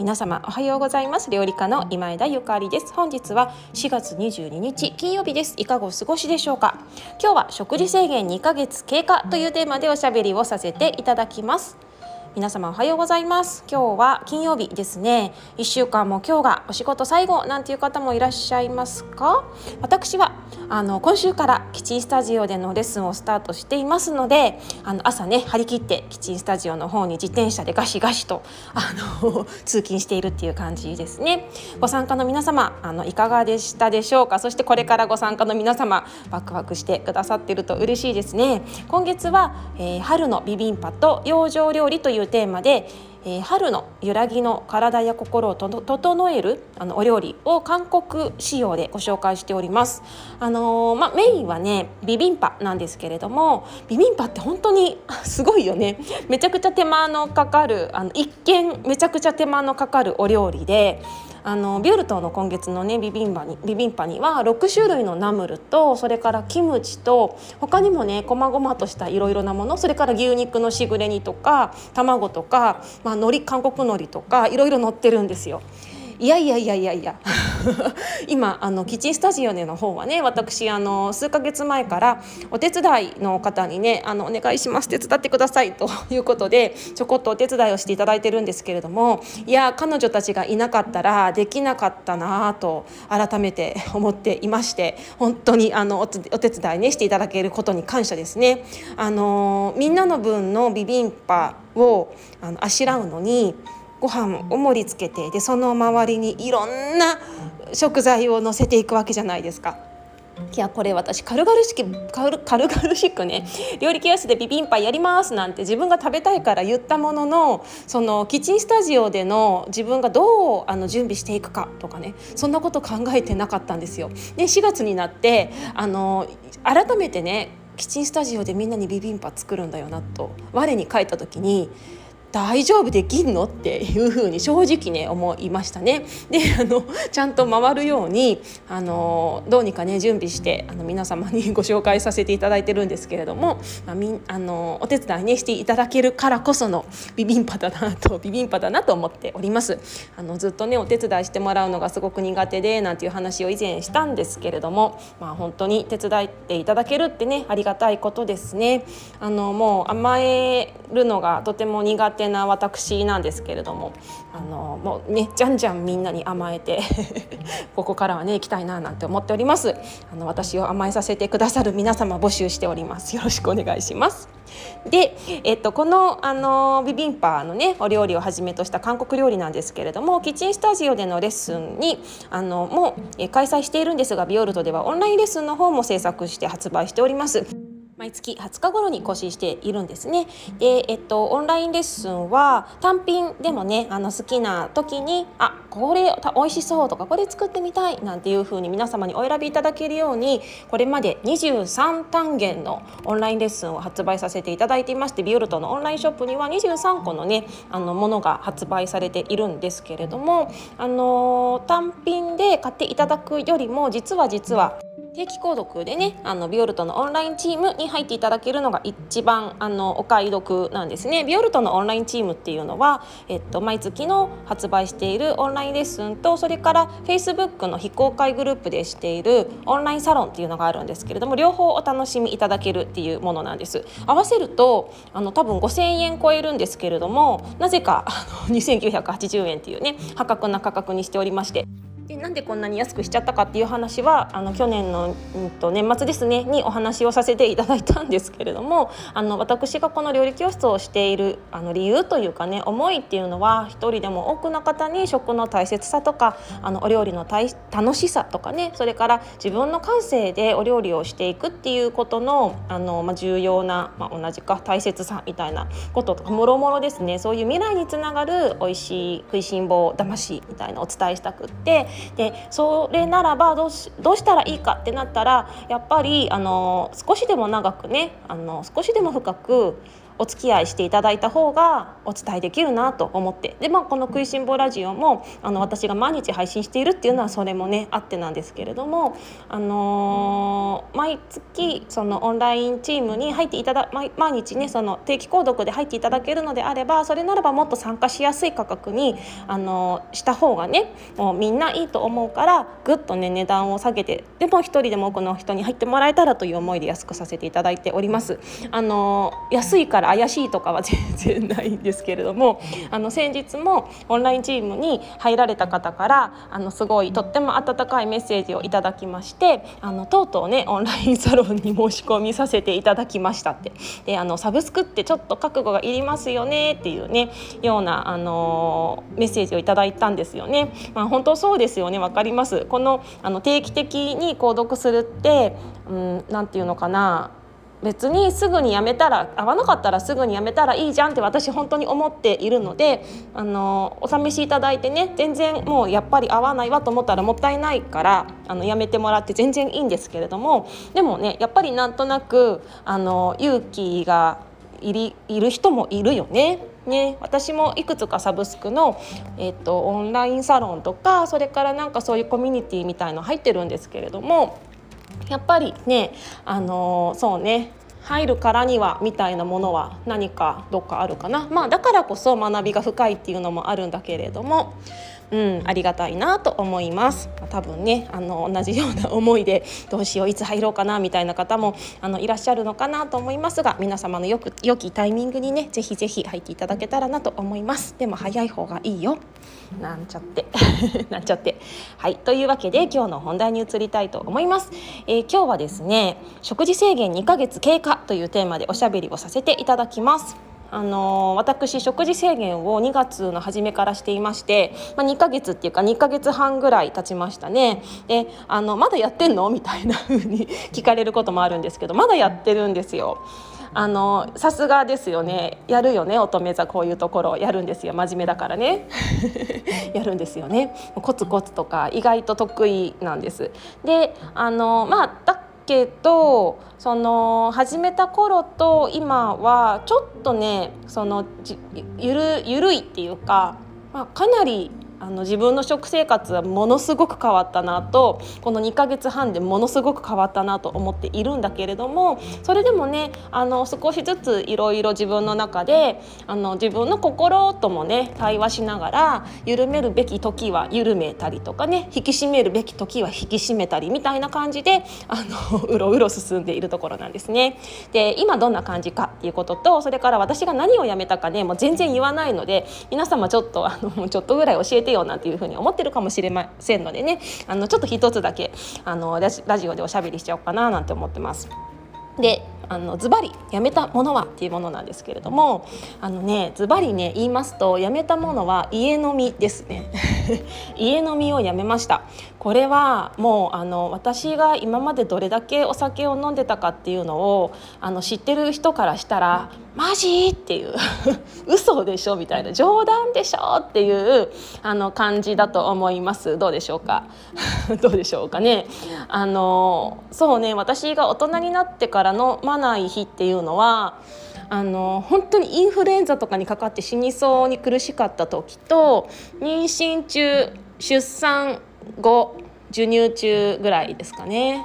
皆様おはようございます。料理家の今枝ゆかりです。本日は4月22日金曜日です。いかがお過ごしでしょうか？今日は食事制限2ヶ月経過というテーマでおしゃべりをさせていただきます。皆様おはようございます。今日は金曜日ですね。1週間も今日がお仕事最後なんていう方もいらっしゃいますか？私はあの今週からキッチンスタジオでのレッスンをスタートしていますのであの朝ね張り切ってキッチンスタジオの方に自転車でガシガシとあの 通勤しているっていう感じですね。ご参加の皆様あのいかがでしたでしょうか？そしてこれからご参加の皆様ワクワクしてくださっていると嬉しいですね。今月は、えー、春のビビンパと養生料理といういうテーマで、えー、春の揺らぎの体や心を整えるあのお料理を韓国仕様でご紹介しております。あのー、まメインはねビビンパなんですけれどもビビンパって本当にすごいよねめちゃくちゃ手間のかかるあの一見めちゃくちゃ手間のかかるお料理で。あのビュルトの今月のねビビンバにビビンパには6種類のナムルとそれからキムチと他にもねこまごまとしたいろいろなものそれから牛肉のしぐれ煮とか卵とか、まあ、海苔韓国海苔とかいろいろ載ってるんですよ。いやいやいやいやいや 今あのキッチンスタジオでの方はね私あの数ヶ月前からお手伝いの方にねあのお願いします手伝ってくださいということでちょこっとお手伝いをしていただいてるんですけれどもいや彼女たちがいなかったらできなかったなと改めて 思っていまして本当にあのお手伝いねしていただけることに感謝ですね。あのみんなの分のビビンパをあのあしらうのにご飯を盛り付けてでその周りにいろんな食材を乗せていくわけじゃないですか。いやこれ私軽々しく軽々しくね 料理教室でビビンパやりますなんて自分が食べたいから言ったもののそのキッチンスタジオでの自分がどうあの準備していくかとかねそんなこと考えてなかったんですよ。で4月になってあの改めてねキッチンスタジオでみんなにビビンパ作るんだよなと我に返った時に大丈夫できんの？っていうふうに正直ね思いましたね。であのちゃんと回るようにあのどうにかね準備してあの皆様に ご紹介させていただいてるんですけれども、まあ、みあのお手伝いねしていただけるからこそのビビンパだなとビビンパだなと思っております。あのずっとねお手伝いしてもらうのがすごく苦手でなんていう話を以前したんですけれども、まあ、本当に手伝っていただけるってねありがたいことですね。あのもう甘えるのがとても苦手手な私なんですけれどもあのもうねじゃんじゃんみんなに甘えて ここからはね行きたいななんて思っております。あの私を甘えさせてくださる皆様募集しております。よろしくお願いします。で、えっと、このあのビビンパのねお料理をはじめとした韓国料理なんですけれどもキッチンスタジオでのレッスンにあのもう開催しているんですがビオルトではオンラインレッスンの方も制作して発売しております。毎月20日頃に更新しているんですね。で、えっと、オンラインレッスンは単品でもねあの好きな時にあこれ美味しそうとかこれ作ってみたいなんていう風に皆様にお選びいただけるようにこれまで23単元のオンラインレッスンを発売させていただいていましてビオルトのオンラインショップには23個のねあのものが発売されているんですけれどもあの単品で買っていただくよりも実は実は定期購読でねあのビオルトのオンラインチームに入っていただけるのが一番あのお買い得なんですね。ビオルトのオンラインチームっていうのは、えっと、毎月の発売しているオンラインレッスンとそれから Facebook の非公開グループでしているオンラインサロンっていうのがあるんですけれども両方お楽しみいただけるっていうものなんです。合わせるとあの多分5000円超えるんですけれどもなぜかあの2980円っていうね破格な価格にしておりまして。でなんでこんなに安くしちゃったかっていう話はあの去年の、うんと、年末ですねにお話をさせていただいたんですけれどもあの私がこの料理教室をしているあの理由というかね思いっていうのは一人でも多くの方に食の大切さとかあのお料理の楽しさとかねそれから自分の感性でお料理をしていくっていうことのあの、まあ、重要な、まあ、同じか大切さみたいなこととかもろもろですね。そういう未来につながる美味しい食いしん坊魂みたいなお伝えしたくってでそれならばどうしどうしたらいいかってなったらやっぱりあの少しでも長くねあの少しでも深くお付き合いしていただいた方がお伝えできるなと思ってで、まあ、この「食いしん坊ラジオも」あの私が毎日配信しているっていうのはそれもねあってなんですけれども、あのー、毎月そのオンラインチームに入っていただ毎毎日ねその定期購読で入っていただけるのであればそれならばもっと参加しやすい価格に、あのー、した方がねもうみんないいと思うからぐっとね値段を下げてでも一人でも多くの人に入ってもらえたらという思いで安くさせていただいております。あのー、安いから怪しいとかは全然ないんですけれども あの先日もオンラインチームに入られた方からあのすごいとっても温かいメッセージをいただきましてあのとうとうねオンラインサロンに申し込みさせていただきましたって。であのサブスクってちょっと覚悟がいりますよねっていうねようなあのメッセージをいただいたんですよね。まあ、本当そうですよね。わかります。このあの定期的に購読するって、うん、なんていうのかな。別にすぐにやめたら合わなかったらすぐにやめたらいいじゃんって私本当に思っているのであのお試しいただいてね全然もうやっぱり合わないわと思ったらもったいないからあのやめてもらって全然いいんですけれどもでもねやっぱりなんとなくあの勇気がいりいる人もいるよね。ね、私もいくつかサブスクの、えっと、オンラインサロンとかそれからなんかそういうコミュニティみたいの入ってるんですけれどもやっぱりねあのそうね入るからにはみたいなものは何かどっかあるかな。まあだからこそ学びが深いっていうのもあるんだけれども。うん、ありがたいなと思います。多分ねあの同じような思いでどうしよういつ入ろうかなみたいな方もあのいらっしゃるのかなと思いますが皆様のよく良きタイミングにねぜひぜひ入っていただけたらなと思います。でも早い方がいいよ。なんちゃって。なんちゃって。はい。というわけで今日の本題に移りたいと思います、えー、今日はですね食事制限2ヶ月経過というテーマでおしゃべりをさせていただきます。あの私食事制限を2月の初めからしていまして、まあ、2ヶ月っていうか2ヶ月半ぐらい経ちましたね。であのまだやってんの？みたいな風に 聞かれることもあるんですけどまだやってるんですよ。あのさすがですよね。やるよね？乙女座こういうところ。やるんですよ。真面目だからね。やるんですよね。コツコツとか意外と得意なんです。であのまあだけどその始めた頃と今はちょっとねそのゆるゆるいっていうか、まあ、かなりあの自分の食生活はものすごく変わったなとこの2ヶ月半でものすごく変わったなと思っているんだけれどもそれでもねあの少しずついろいろ自分の中であの自分の心ともね対話しながら緩めるべき時は緩めたりとかね引き締めるべき時は引き締めたりみたいな感じであのうろうろ進んでいるところなんですね。で今どんな感じかっていうこととそれから私が何をやめたかねもう全然言わないので皆様ちょっとあのちょっとぐらい教えててよなんていうふうに思ってるかもしれませんのでねあのちょっと一つだけあのラジオでおしゃべりしちゃおうかななんて思ってます。であのズバリやめたものはっていうものなんですけれどもあのねズバリね言いますとやめたものは家飲みですね。家飲みをやめました。これはもうあの私が今までどれだけお酒を飲んでたかっていうのをあの知ってる人からしたら「マジ?」っていう 嘘でしょみたいな冗談でしょっていうあの感じだと思います。どうでしょうか？どうでしょうかね？あのそうね私が大人になってからのまない日っていうのはあの本当にインフルエンザとかにかかって死にそうに苦しかった時と妊娠中出産後授乳中ぐらいですかね。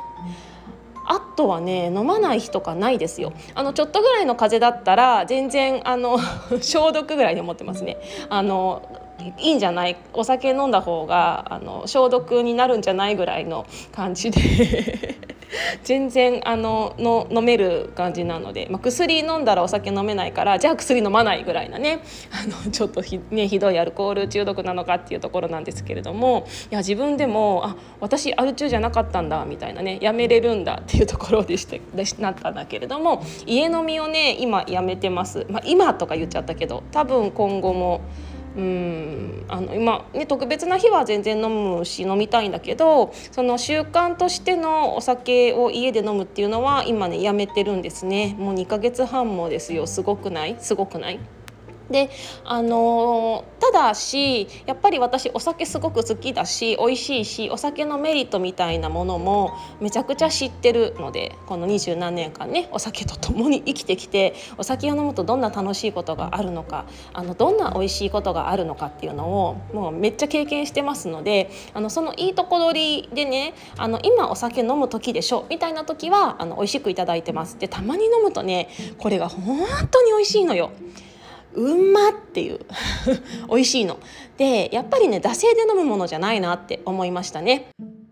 あとはね飲まない日とかないですよ。あのちょっとぐらいの風邪だったら全然あの 消毒ぐらいで思ってますね。あのいいんじゃない？お酒飲んだ方があの消毒になるんじゃないぐらいの感じで。全然あのの飲める感じなので、まあ、薬飲んだらお酒飲めないからじゃあ薬飲まないぐらいなねあのちょっとひ,、ね、ひどいアルコール中毒なのかっていうところなんですけれどもいや自分でもあ私アル中じゃなかったんだみたいなねやめれるんだっていうところでしてでなったんだけれども家飲みをね今やめてます、まあ、今とか言っちゃったけど多分今後も。うん。あの今、ね、特別な日は全然飲むし飲みたいんだけどその習慣としてのお酒を家で飲むっていうのは今ねやめてるんですね。もう2ヶ月半もですよ。すごくない？すごくない？であのただしやっぱり私お酒すごく好きだし美味しいしお酒のメリットみたいなものもめちゃくちゃ知ってるのでこの二十何年間ねお酒と共に生きてきてお酒を飲むとどんな楽しいことがあるのかあのどんな美味しいことがあるのかっていうのをもうめっちゃ経験してますのであのそのいいとこ取りでねあの今お酒飲む時でしょみたいな時はあの美味しくいただいてます。でたまに飲むとねこれが本当に美味しいのよ。うんまっていう 美味しいのでやっぱりね惰性で飲むものじゃないなって思いましたね。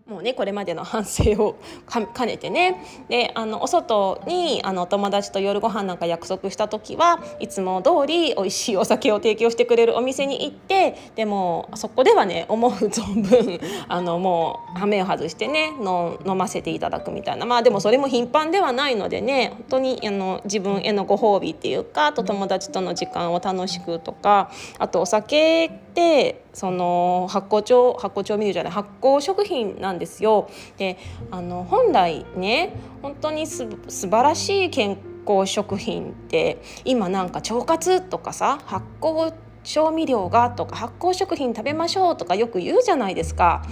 もうねこれまでの反省を兼ねてね。であのお外にあのお友達と夜ご飯なんか約束した時はいつも通り美味しいお酒を提供してくれるお店に行ってでもそこではね思う存分 あのもう羽目を外してねの飲ませていただくみたいな。まあでもそれも頻繁ではないのでね本当にあの自分へのご褒美っていうかあと友達との時間を楽しくとかあとお酒ってその発酵調発酵調味料じゃない発酵食品なんですよ。であの本来ね本当にす素晴らしい健康食品って今なんか腸活とかさ発酵調味料がとか発酵食品食べましょうとかよく言うじゃないですか。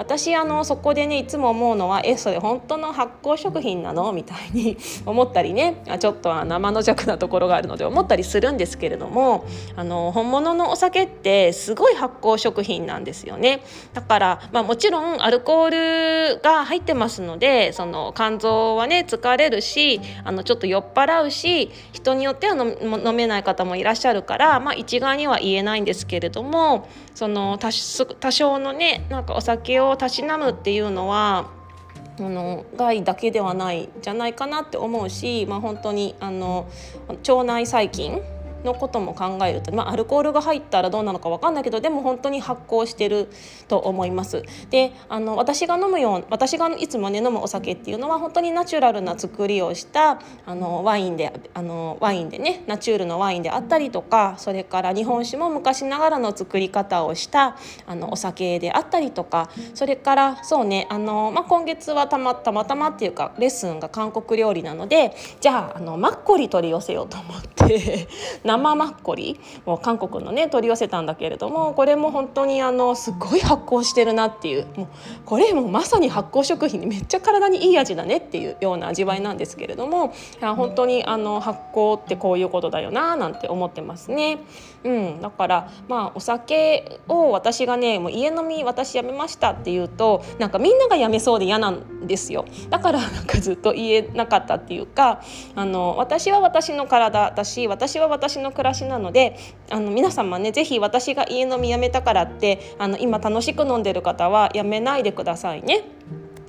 私あのそこでねいつも思うのはえそれ本当の発酵食品なの？みたいに 思ったりねちょっと生の弱なところがあるので思ったりするんですけれどもあの本物のお酒ってすごい発酵食品なんですよね。だから、まあ、もちろんアルコールが入ってますのでその肝臓はね疲れるしあのちょっと酔っ払うし人によっては飲めない方もいらっしゃるから、まあ、一概には言えないんですけれどもその多少のねなんかお酒をたしなむっていうのはあの害だけではないじゃないかなって思うし、まあ、本当にあの腸内細菌のことも考えると、まあ、アルコールが入ったらどうなのか分かんないけどでも本当に発酵してると思います。であの私が飲むよう私がいつもね飲むお酒っていうのは本当にナチュラルな作りをしたあのワインであのワインでねナチュールのワインであったりとかそれから日本酒も昔ながらの作り方をしたあのお酒であったりとかそれからそうねあの、まあ、今月はたまたまたまっていうかレッスンが韓国料理なのでじゃああのマッコリ取り寄せようと思って生マッコリを韓国のね取り寄せたんだけれどもこれも本当にあのすごい発酵してるなっていうもうこれもまさに発酵食品にめっちゃ体にいい味だねっていうような味わいなんですけれども本当にあの発酵ってこういうことだよななんて思ってますね。うん、だからまあお酒を私がねもう家飲み私やめましたって言うとなんかみんながやめそうで嫌なんですよだからなんかずっと言えなかったっていうかあの私は私の体だし私は私の暮らしなのであの皆様ね是非私が家飲みやめたからってあの今楽しく飲んでる方はやめないでくださいね。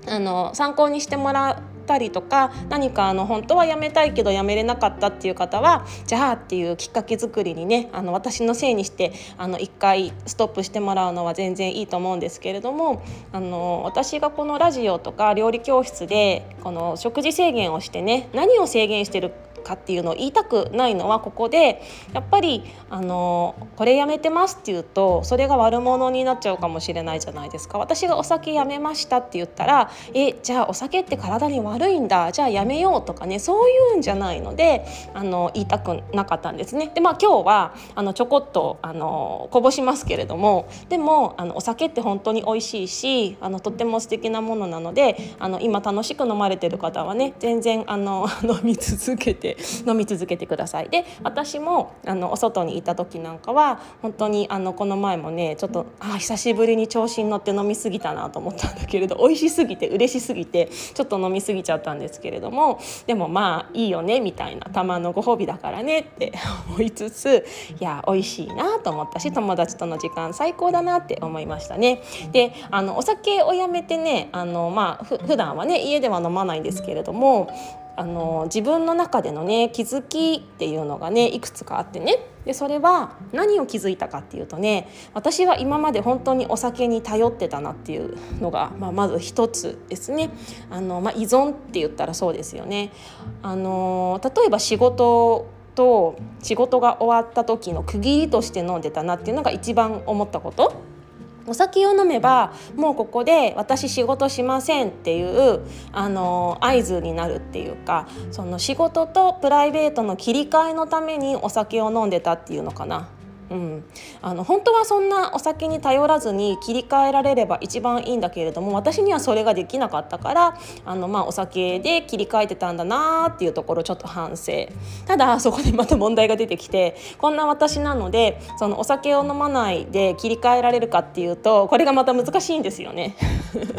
あの参考にしてもらたりとか何かあの本当はやめたいけどやめれなかったっていう方はじゃあっていうきっかけ作りにねあの私のせいにしてあの1回ストップしてもらうのは全然いいと思うんですけれどもあの私がこのラジオとか料理教室でこの食事制限をしてね何を制限してるかっていうのを言いたくないのはここでやっぱりあのこれやめてますって言うとそれが悪者になっちゃうかもしれないじゃないですか私がお酒やめましたって言ったらえじゃあお酒って体に悪いんだじゃあやめようとかねそういうんじゃないのであの言いたくなかったんですね。でまあ今日はあのちょこっとあのこぼしますけれどもでもあのお酒って本当に美味しいしあのとっても素敵なものなのであの今楽しく飲まれてる方はね全然あの飲み続けてで飲み続けてください。で私もあのお外にいた時なんかは本当にあのこの前もねちょっとあ久しぶりに調子に乗って飲み過ぎたなと思ったんだけれど美味しすぎて嬉しすぎてちょっと飲み過ぎちゃったんですけれどもでもまあいいよねみたいなたまのご褒美だからねって 思いつついや美味しいなと思ったし友達との時間最高だなって思いましたね。であのお酒をやめてねあの、まあ、ふ普段はね家では飲まないんですけれどもあの自分の中でのね気づきっていうのがねいくつかあってね。でそれは何を気づいたかっていうとね私は今まで本当にお酒に頼ってたなっていうのが、まあ、まず一つですね。あの、まあ、依存って言ったらそうですよね。あの例えば仕事と仕事が終わった時の区切りとして飲んでたなっていうのが一番思ったこと。お酒を飲めばもうここで私仕事しませんっていうあの合図になるっていうかその仕事とプライベートの切り替えのためにお酒を飲んでたっていうのかな。うん、あの本当はそんなお酒に頼らずに切り替えられれば一番いいんだけれども私にはそれができなかったからあの、まあ、お酒で切り替えてたんだなっていうところちょっと反省ただそこでまた問題が出てきてこんな私なのでそのお酒を飲まないで切り替えられるかっていうとこれがまた難しいんですよね。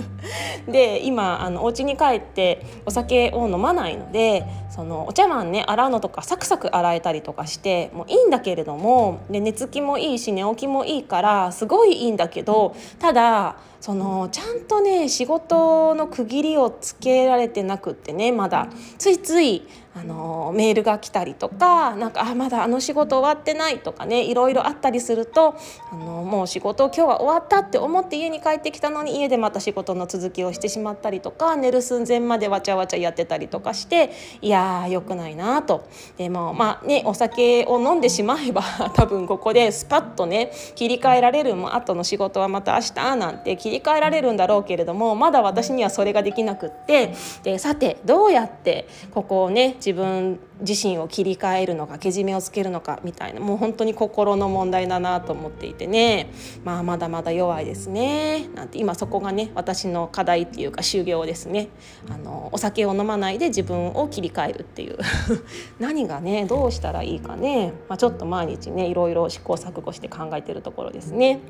で今あのお家に帰ってお酒を飲まないのでそのお茶碗ね洗うのとかサクサク洗えたりとかしてもういいんだけれどもで寝つきもいいし寝起きもいいからすごいいいんだけどただそのちゃんとね仕事の区切りをつけられてなくってねまだ。ついついあのメールが来たりとかなんかあまだあの仕事終わってないとかねいろいろあったりするとあのもう仕事今日は終わったって思って家に帰ってきたのに家でまた仕事の続きをしてしまったりとか寝る寸前までわちゃわちゃやってたりとかしていやーよくないなと。でもまあねお酒を飲んでしまえば 多分ここでスパッとね切り替えられるもう後の仕事はまた明日なんて切り替えられるんだろうけれどもまだ私にはそれができなくってでさてどうやってここをね自分自身を切り替えるのかけじめをつけるのかみたいなもう本当に心の問題だなと思っていてね。まあまだまだ弱いですね。なんて今そこがね私の課題っていうか修行ですね。あのお酒を飲まないで自分を切り替えるっていう。何がねどうしたらいいかね、まあ、ちょっと毎日ねいろいろ試行錯誤して考えてるところですね。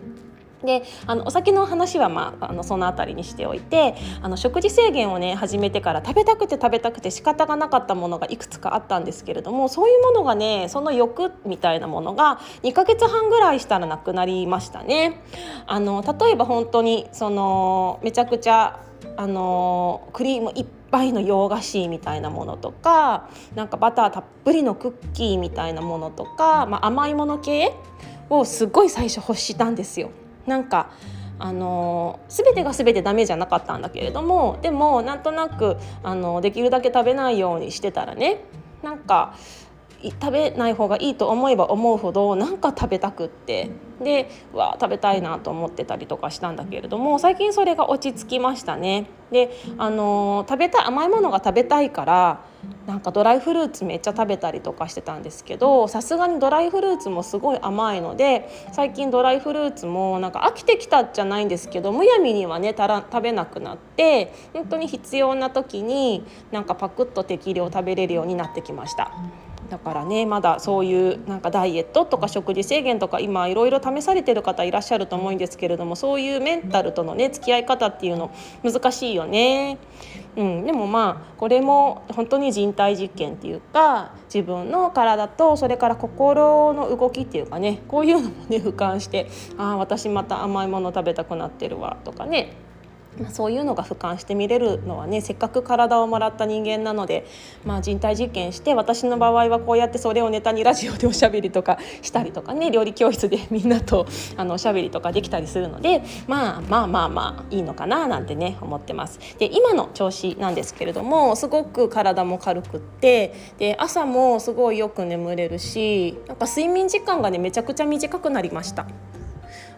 であのお酒の話は、まあ、あのその辺りにしておいてあの食事制限をね始めてから食べたくて食べたくて仕方がなかったものがいくつかあったんですけれどもそういうものがねその欲みたいなものが2ヶ月半ぐらいしたらなくなりましたね。あの例えば本当にそのめちゃくちゃあのクリームいっぱいの洋菓子みたいなものとかなんかバターたっぷりのクッキーみたいなものとか、まあ、甘いもの系をすごい最初欲したんですよ。なんかあの全てが全てダメじゃなかったんだけれどもでもなんとなくあのできるだけ食べないようにしてたらねなんか食べない方がいいと思えば思うほどなんか食べたくってでわ食べたいなと思ってたりとかしたんだけれども最近それが落ち着きましたね。であの食べたい甘いものが食べたいからなんかドライフルーツめっちゃ食べたりとかしてたんですけどさすがにドライフルーツもすごい甘いので最近ドライフルーツもなんか飽きてきたじゃないんですけどむやみにはねたら食べなくなって本当に必要な時になんかパクッと適量食べれるようになってきました。だからねまだそういうなんかダイエットとか食事制限とか今いろいろ試されてる方いらっしゃると思うんですけれどもそういうメンタルとのね付き合い方っていうの難しいよね。うん、でもまあこれも本当に人体実験っていうか自分の体とそれから心の動きっていうかねこういうのもね俯瞰してああ私また甘いもの食べたくなってるわとかね。まあ、そういうのが俯瞰して見れるのはねせっかく体をもらった人間なので、まあ、人体実験して私の場合はこうやってそれをネタにラジオでおしゃべりとかしたりとかね料理教室でみんなとあのおしゃべりとかできたりするので、まあ、まあまあまあいいのかななんてね思ってます。で今の調子なんですけれどもすごく体も軽くってで朝もすごいよく眠れるしなんか睡眠時間がねめちゃくちゃ短くなりました。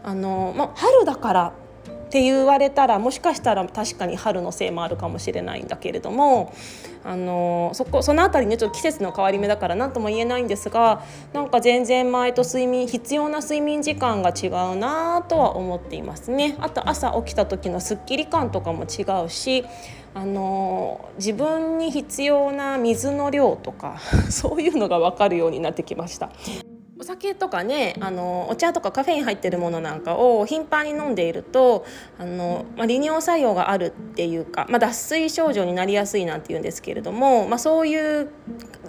あのまあ、春だからって言われたらもしかしたら確かに春のせいもあるかもしれないんだけれどもあのそこその辺りねちょっと季節の変わり目だから何とも言えないんですがなんか全然前と睡眠必要な睡眠時間が違うなとは思っていますね。あと朝起きた時のすっきり感とかも違うしあの自分に必要な水の量とか そういうのが分かるようになってきました。お酒とかねあのお茶とかカフェイン入ってるものなんかを頻繁に飲んでいるとあの、まあ、利尿作用があるっていうか、まあ、脱水症状になりやすいなんて言うんですけれども、まあ、そういう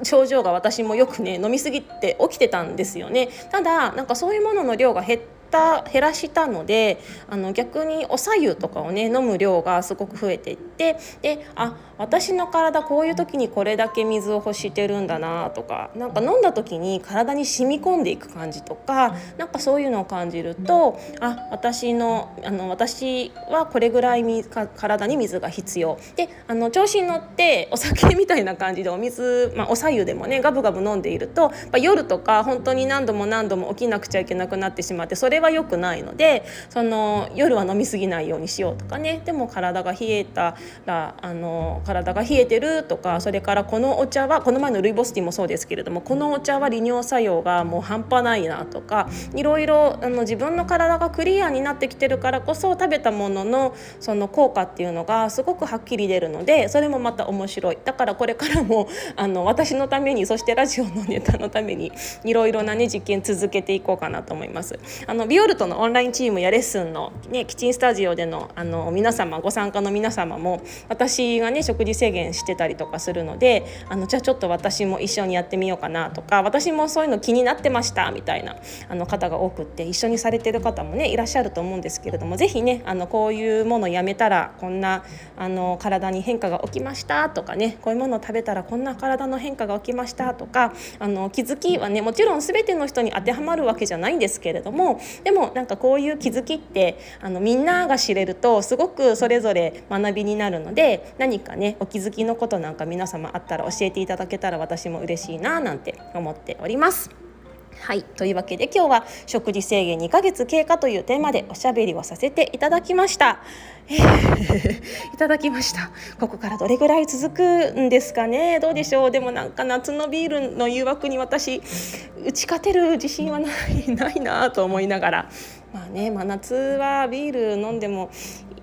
症状が私もよくね飲み過ぎて起きてたんですよね。ただなんかそういうものの量が減った減らしたのであの逆にお白湯とかをね飲む量がすごく増えていってであ私の体こういう時にこれだけ水を欲してるんだなとかなんか飲んだ時に体に染み込んでいく感じとかなんかそういうのを感じるとあ私のあの私はこれぐらい体に水が必要。であの調子に乗ってお酒みたいな感じでお水、まあ、お白湯でもねガブガブ飲んでいると、ま、夜とか本当に何度も何度も起きなくちゃいけなくなってしまってそれはは良くないのでその夜は飲み過ぎないようにしようとかねでも体が冷えたらあの体が冷えてるとかそれからこのお茶はこの前のルイボスティーもそうですけれどもこのお茶は利尿作用がもう半端ないなとかいろいろあの自分の体がクリアになってきてるからこそ食べたもののその効果っていうのがすごくはっきり出るのでそれもまた面白いだからこれからもあの私のためにそしてラジオのネタのためにいろいろなね実験続けていこうかなと思います。あのビオルトのオンラインチームやレッスンの、ね、キッチンスタジオでのあの皆様ご参加の皆様も私がね食事制限してたりとかするのであのじゃあちょっと私も一緒にやってみようかなとか私もそういうの気になってましたみたいなあの方が多くって一緒にされてる方もねいらっしゃると思うんですけれども是非ねあのこういうものやめたらこんなあの体に変化が起きましたとかねこういうものを食べたらこんな体の変化が起きましたとかあの気づきはねもちろん全ての人に当てはまるわけじゃないんですけれどもでもなんかこういう気づきってあのみんなが知れるとすごくそれぞれ学びになるので何かねお気づきのことなんか皆様あったら教えていただけたら私も嬉しいななんて思っております。はい。というわけで今日は食事制限2ヶ月経過というテーマでおしゃべりをさせていただきました。えー、いただきました。ここからどれぐらい続くんですかね？どうでしょう？でもなんか夏のビールの誘惑に私打ち勝てる自信はないないなと思いながら。まあね、真夏はビール飲んでも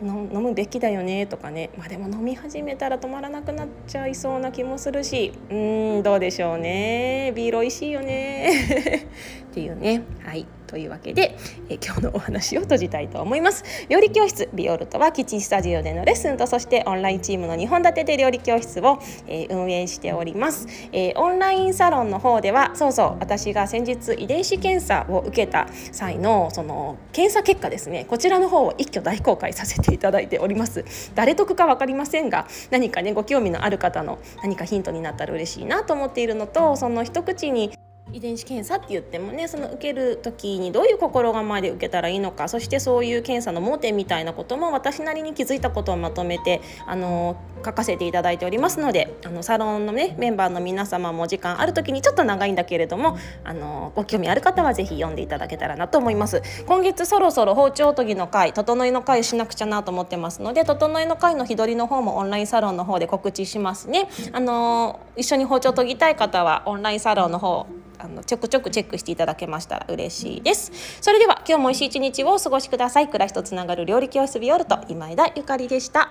飲むべきだよねとかね、まあ、でも飲み始めたら止まらなくなっちゃいそうな気もするし。うんどうでしょうね。ビール美味しいよね。っていうね。はい。というわけで、え今日のお話を閉じたいと思います。料理教室ビオルトはキッチンスタジオでのレッスンとそしてオンラインチームの2本立てで料理教室を、え運営しております、えオンラインサロンの方ではそうそう私が先日遺伝子検査を受けた際のその検査結果ですねこちらの方を一挙大公開させていただいております。誰得か分かりませんが何かねご興味のある方の何かヒントになったら嬉しいなと思っているのとその一口に遺伝子検査って言ってもねその受ける時にどういう心構えで受けたらいいのかそしてそういう検査の盲点みたいなことも私なりに気づいたことをまとめてあの書かせていただいておりますのであのサロンのねメンバーの皆様も時間ある時にちょっと長いんだけれどもあのご興味ある方は是非読んでいただけたらなと思います。今月そろそろ包丁研ぎの会整いの会しなくちゃなと思ってますので整いの会の日取りの方もオンラインサロンの方で告知しますね。あの一緒に包丁研ぎたい方はオンラインサロンの方あのちょくちょくチェックしていただけましたら嬉しいです。それでは今日も美味しい一日をお過ごしください。暮らしとつながる料理教室ビオルト今枝ゆかりでした。